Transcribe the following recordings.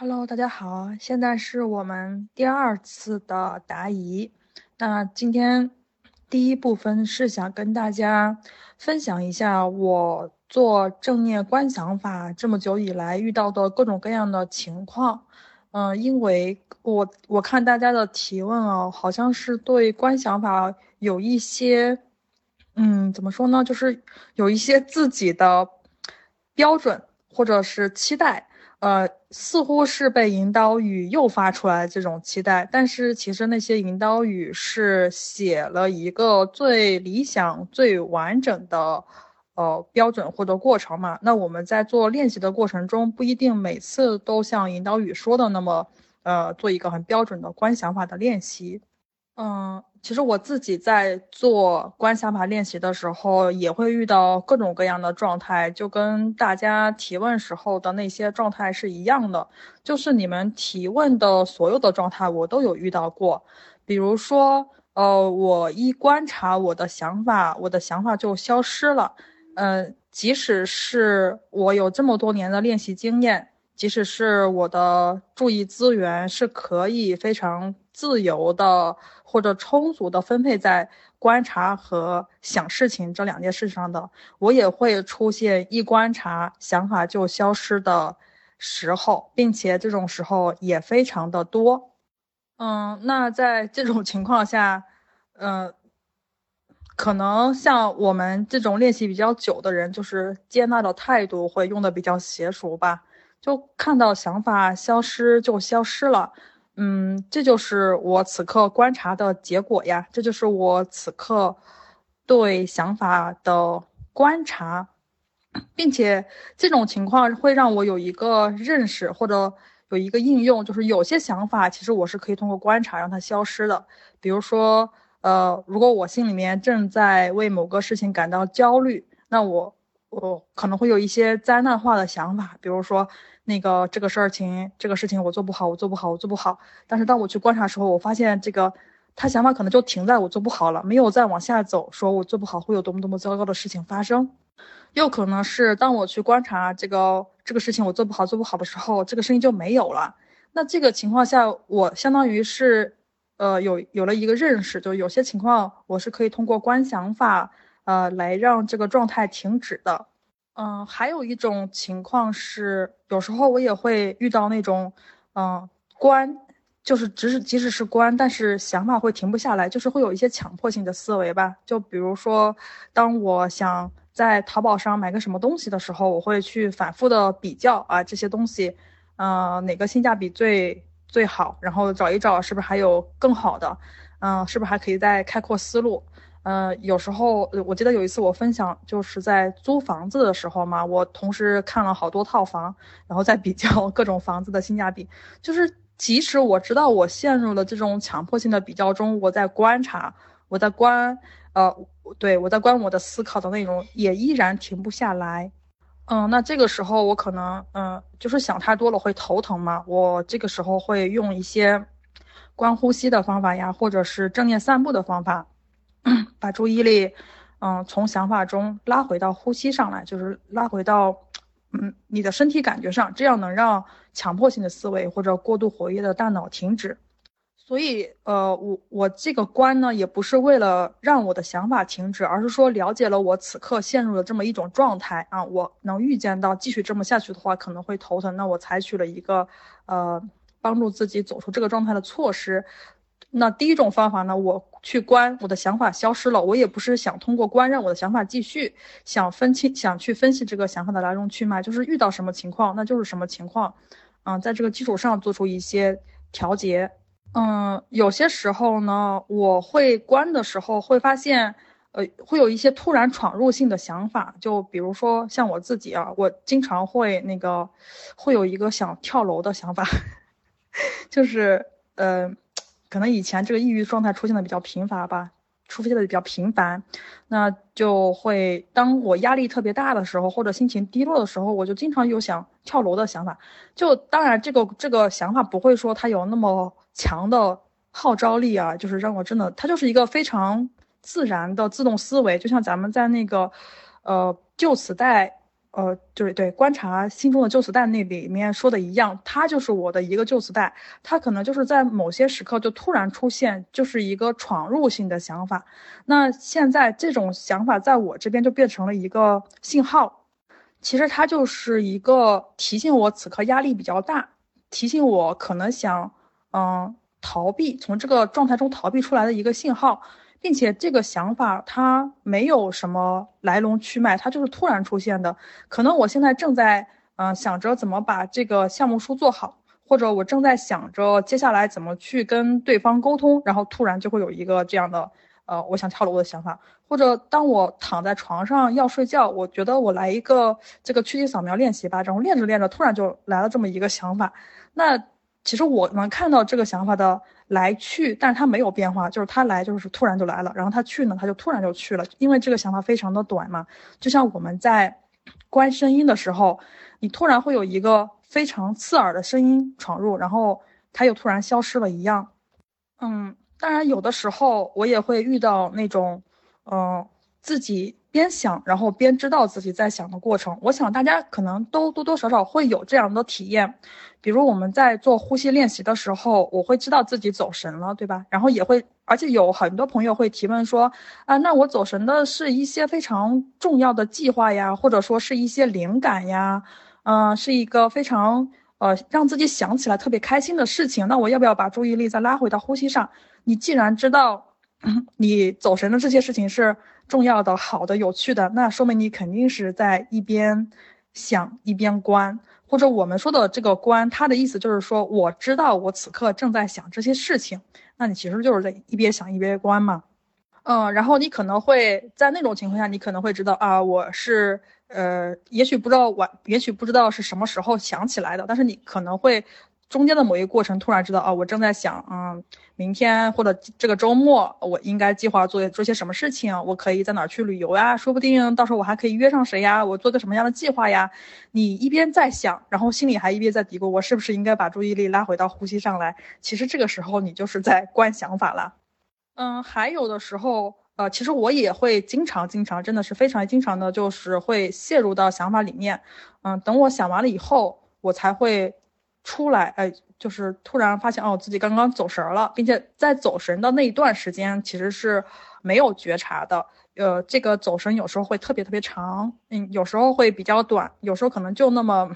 Hello，大家好，现在是我们第二次的答疑。那今天第一部分是想跟大家分享一下我做正念观想法这么久以来遇到的各种各样的情况。嗯，因为我我看大家的提问哦，好像是对观想法有一些，嗯，怎么说呢，就是有一些自己的标准或者是期待。呃，似乎是被引导语诱发出来这种期待，但是其实那些引导语是写了一个最理想、最完整的呃标准或者过程嘛？那我们在做练习的过程中，不一定每次都像引导语说的那么呃做一个很标准的观想法的练习。嗯，其实我自己在做观想法练习的时候，也会遇到各种各样的状态，就跟大家提问时候的那些状态是一样的。就是你们提问的所有的状态，我都有遇到过。比如说，呃，我一观察我的想法，我的想法就消失了。嗯，即使是我有这么多年的练习经验，即使是我的注意资源是可以非常自由的。或者充足的分配在观察和想事情这两件事上的，我也会出现一观察想法就消失的时候，并且这种时候也非常的多。嗯，那在这种情况下，嗯，可能像我们这种练习比较久的人，就是接纳的态度会用的比较娴熟吧，就看到想法消失就消失了。嗯，这就是我此刻观察的结果呀，这就是我此刻对想法的观察，并且这种情况会让我有一个认识或者有一个应用，就是有些想法其实我是可以通过观察让它消失的。比如说，呃，如果我心里面正在为某个事情感到焦虑，那我我可能会有一些灾难化的想法，比如说。那个这个事情，这个事情我做不好，我做不好，我做不好。但是当我去观察的时候，我发现这个他想法可能就停在我做不好了，没有再往下走，说我做不好会有多么多么糟糕的事情发生。又可能是当我去观察这个这个事情我做不好做不好的时候，这个声音就没有了。那这个情况下，我相当于是呃有有了一个认识，就有些情况我是可以通过观想法呃来让这个状态停止的。嗯，还有一种情况是，有时候我也会遇到那种，嗯，关，就是即使即使是关，但是想法会停不下来，就是会有一些强迫性的思维吧。就比如说，当我想在淘宝上买个什么东西的时候，我会去反复的比较啊这些东西，嗯，哪个性价比最最好，然后找一找是不是还有更好的，嗯，是不是还可以再开阔思路。呃，有时候我记得有一次我分享，就是在租房子的时候嘛，我同时看了好多套房，然后再比较各种房子的性价比。就是即使我知道我陷入了这种强迫性的比较中，我在观察，我在观，呃，对我在观我的思考的内容，也依然停不下来。嗯，那这个时候我可能，嗯，就是想太多了会头疼嘛。我这个时候会用一些观呼吸的方法呀，或者是正念散步的方法。把注意力，嗯，从想法中拉回到呼吸上来，就是拉回到，嗯，你的身体感觉上，这样能让强迫性的思维或者过度活跃的大脑停止。所以，呃，我我这个关呢，也不是为了让我的想法停止，而是说了解了我此刻陷入了这么一种状态啊，我能预见到继续这么下去的话可能会头疼，那我采取了一个，呃，帮助自己走出这个状态的措施。那第一种方法呢，我去观我的想法消失了，我也不是想通过观让我的想法继续，想分清，想去分析这个想法的来龙去脉，就是遇到什么情况，那就是什么情况，嗯，在这个基础上做出一些调节，嗯，有些时候呢，我会观的时候会发现，呃，会有一些突然闯入性的想法，就比如说像我自己啊，我经常会那个，会有一个想跳楼的想法，就是，呃。可能以前这个抑郁状态出现的比较频繁吧，出现的比较频繁，那就会当我压力特别大的时候，或者心情低落的时候，我就经常有想跳楼的想法。就当然这个这个想法不会说它有那么强的号召力啊，就是让我真的，它就是一个非常自然的自动思维，就像咱们在那个，呃，旧磁带呃，就是对观察心中的旧磁带那里面说的一样，它就是我的一个旧磁带，它可能就是在某些时刻就突然出现，就是一个闯入性的想法。那现在这种想法在我这边就变成了一个信号，其实它就是一个提醒我此刻压力比较大，提醒我可能想嗯逃避从这个状态中逃避出来的一个信号。并且这个想法它没有什么来龙去脉，它就是突然出现的。可能我现在正在嗯想着怎么把这个项目书做好，或者我正在想着接下来怎么去跟对方沟通，然后突然就会有一个这样的呃我想跳楼的想法。或者当我躺在床上要睡觉，我觉得我来一个这个躯体扫描练习吧，然后练着练着突然就来了这么一个想法。那其实我能看到这个想法的。来去，但是它没有变化，就是它来就是突然就来了，然后它去呢，它就突然就去了，因为这个想法非常的短嘛，就像我们在关声音的时候，你突然会有一个非常刺耳的声音闯入，然后它又突然消失了一样。嗯，当然有的时候我也会遇到那种，嗯，自己。边想，然后边知道自己在想的过程。我想大家可能都多多少少会有这样的体验，比如我们在做呼吸练习的时候，我会知道自己走神了，对吧？然后也会，而且有很多朋友会提问说，啊，那我走神的是一些非常重要的计划呀，或者说是一些灵感呀，嗯，是一个非常呃让自己想起来特别开心的事情。那我要不要把注意力再拉回到呼吸上？你既然知道 你走神的这些事情是。重要的、好的、有趣的，那说明你肯定是在一边想一边观，或者我们说的这个观，它的意思就是说，我知道我此刻正在想这些事情，那你其实就是在一边想一边观嘛。嗯，然后你可能会在那种情况下，你可能会知道啊，我是呃，也许不知道晚，也许不知道是什么时候想起来的，但是你可能会。中间的某一个过程，突然知道啊，我正在想，嗯，明天或者这个周末，我应该计划做做些什么事情？我可以在哪儿去旅游呀？说不定到时候我还可以约上谁呀？我做个什么样的计划呀？你一边在想，然后心里还一边在嘀咕，我是不是应该把注意力拉回到呼吸上来？其实这个时候你就是在观想法了。嗯，还有的时候，呃，其实我也会经常、经常，真的是非常经常的，就是会陷入到想法里面。嗯，等我想完了以后，我才会。出来，哎，就是突然发现哦，自己刚刚走神了，并且在走神的那一段时间，其实是没有觉察的。呃，这个走神有时候会特别特别长，嗯，有时候会比较短，有时候可能就那么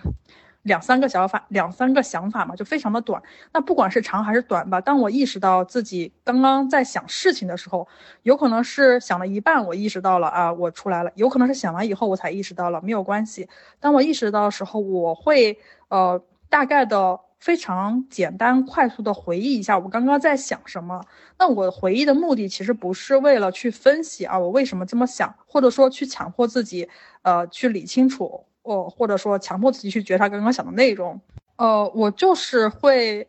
两三个想法，两三个想法嘛，就非常的短。那不管是长还是短吧，当我意识到自己刚刚在想事情的时候，有可能是想了一半，我意识到了啊，我出来了；有可能是想完以后我才意识到了，没有关系。当我意识到的时候，我会呃。大概的非常简单快速的回忆一下我刚刚在想什么。那我回忆的目的其实不是为了去分析啊，我为什么这么想，或者说去强迫自己，呃，去理清楚，哦，或者说强迫自己去觉察刚刚想的内容。呃，我就是会，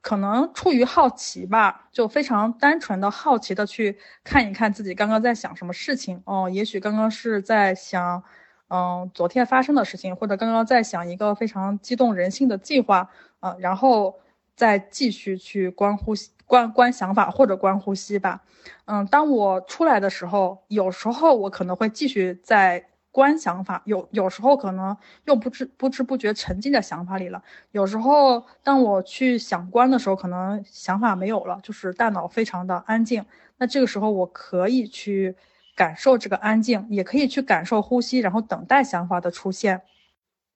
可能出于好奇吧，就非常单纯的好奇的去看一看自己刚刚在想什么事情。哦，也许刚刚是在想。嗯，昨天发生的事情，或者刚刚在想一个非常激动人心的计划，啊，然后再继续去观呼吸、观观想法或者观呼吸吧。嗯，当我出来的时候，有时候我可能会继续在观想法，有有时候可能又不知不知不觉沉浸在想法里了。有时候当我去想观的时候，可能想法没有了，就是大脑非常的安静。那这个时候我可以去。感受这个安静，也可以去感受呼吸，然后等待想法的出现。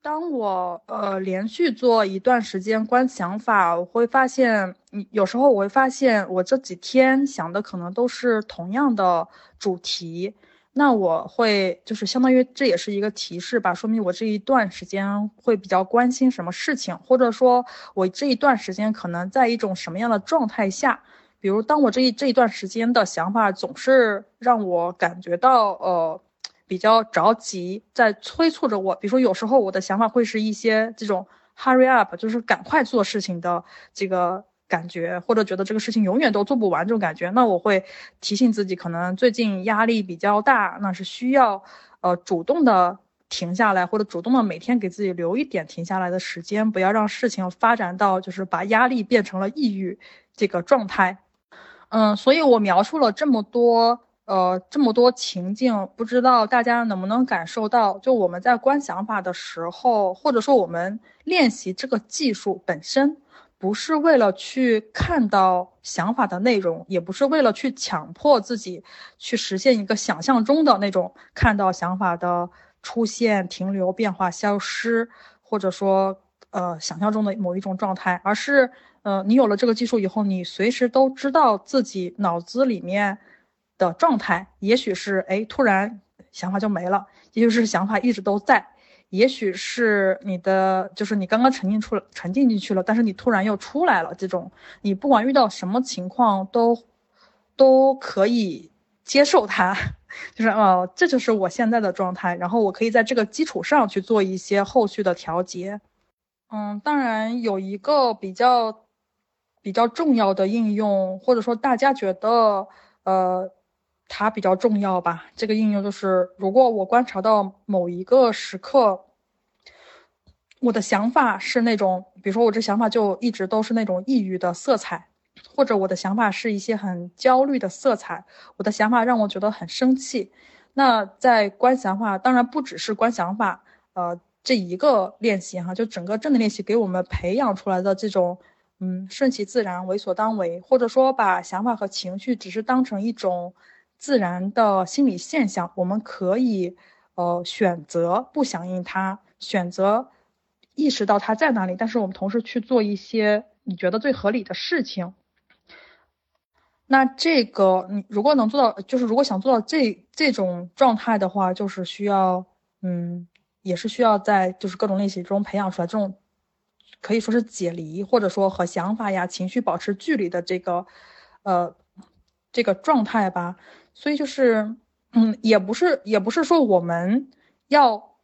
当我呃连续做一段时间观想法，我会发现，有时候我会发现我这几天想的可能都是同样的主题。那我会就是相当于这也是一个提示吧，说明我这一段时间会比较关心什么事情，或者说我这一段时间可能在一种什么样的状态下。比如，当我这一这一段时间的想法总是让我感觉到呃比较着急，在催促着我。比如说，有时候我的想法会是一些这种 hurry up，就是赶快做事情的这个感觉，或者觉得这个事情永远都做不完这种感觉。那我会提醒自己，可能最近压力比较大，那是需要呃主动的停下来，或者主动的每天给自己留一点停下来的时间，不要让事情发展到就是把压力变成了抑郁这个状态。嗯，所以我描述了这么多，呃，这么多情境，不知道大家能不能感受到？就我们在观想法的时候，或者说我们练习这个技术本身，不是为了去看到想法的内容，也不是为了去强迫自己去实现一个想象中的那种看到想法的出现、停留、变化、消失，或者说呃想象中的某一种状态，而是呃你有了这个技术以后，你随时都知道自己脑子里面。的状态，也许是哎，突然想法就没了，也就是想法一直都在，也许是你的，就是你刚刚沉浸出，沉浸进去了，但是你突然又出来了。这种你不管遇到什么情况，都都可以接受它，就是哦，这就是我现在的状态，然后我可以在这个基础上去做一些后续的调节。嗯，当然有一个比较比较重要的应用，或者说大家觉得呃。它比较重要吧？这个应用就是，如果我观察到某一个时刻，我的想法是那种，比如说我这想法就一直都是那种抑郁的色彩，或者我的想法是一些很焦虑的色彩，我的想法让我觉得很生气。那在观想法，当然不只是观想法，呃，这一个练习哈，就整个正念练习给我们培养出来的这种，嗯，顺其自然，为所当为，或者说把想法和情绪只是当成一种。自然的心理现象，我们可以，呃，选择不响应它，选择意识到它在哪里，但是我们同时去做一些你觉得最合理的事情。那这个你如果能做到，就是如果想做到这这种状态的话，就是需要，嗯，也是需要在就是各种练习中培养出来这种可以说是解离，或者说和想法呀、情绪保持距离的这个，呃，这个状态吧。所以就是，嗯，也不是，也不是说我们要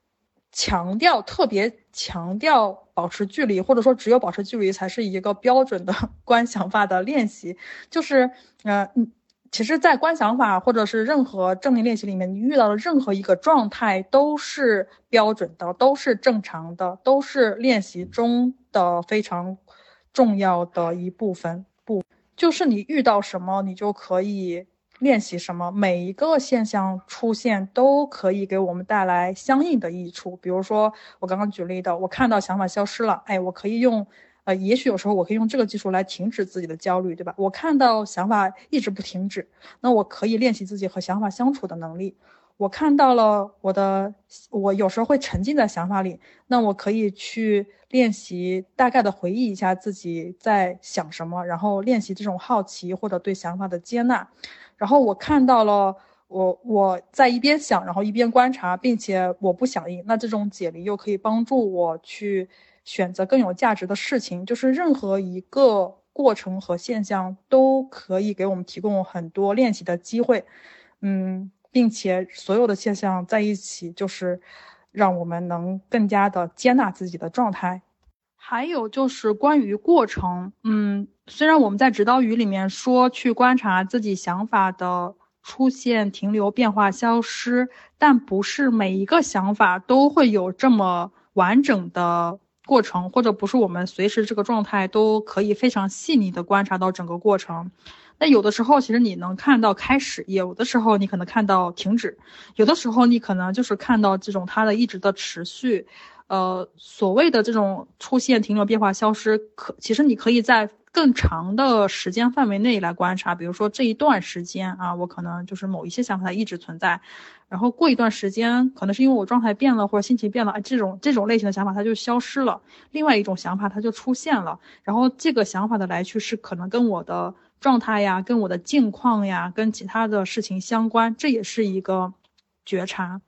强调特别强调保持距离，或者说只有保持距离才是一个标准的 观想法的练习。就是，呃，嗯，其实，在观想法或者是任何正念练习里面，你遇到的任何一个状态都是标准的，都是正常的，都是练习中的非常重要的一部分。不，就是你遇到什么，你就可以。练习什么？每一个现象出现都可以给我们带来相应的益处。比如说，我刚刚举例的，我看到想法消失了，哎，我可以用，呃，也许有时候我可以用这个技术来停止自己的焦虑，对吧？我看到想法一直不停止，那我可以练习自己和想法相处的能力。我看到了我的，我有时候会沉浸在想法里，那我可以去练习大概的回忆一下自己在想什么，然后练习这种好奇或者对想法的接纳。然后我看到了，我我在一边想，然后一边观察，并且我不响应。那这种解离又可以帮助我去选择更有价值的事情。就是任何一个过程和现象都可以给我们提供很多练习的机会，嗯，并且所有的现象在一起，就是让我们能更加的接纳自己的状态。还有就是关于过程，嗯，虽然我们在指导语里面说去观察自己想法的出现、停留、变化、消失，但不是每一个想法都会有这么完整的过程，或者不是我们随时这个状态都可以非常细腻的观察到整个过程。那有的时候其实你能看到开始，有的时候你可能看到停止，有的时候你可能就是看到这种它的一直的持续。呃，所谓的这种出现、停留、变化、消失，可其实你可以在更长的时间范围内来观察。比如说这一段时间啊，我可能就是某一些想法它一直存在，然后过一段时间，可能是因为我状态变了或者心情变了，哎，这种这种类型的想法它就消失了，另外一种想法它就出现了。然后这个想法的来去是可能跟我的状态呀、跟我的境况呀、跟其他的事情相关，这也是一个觉察。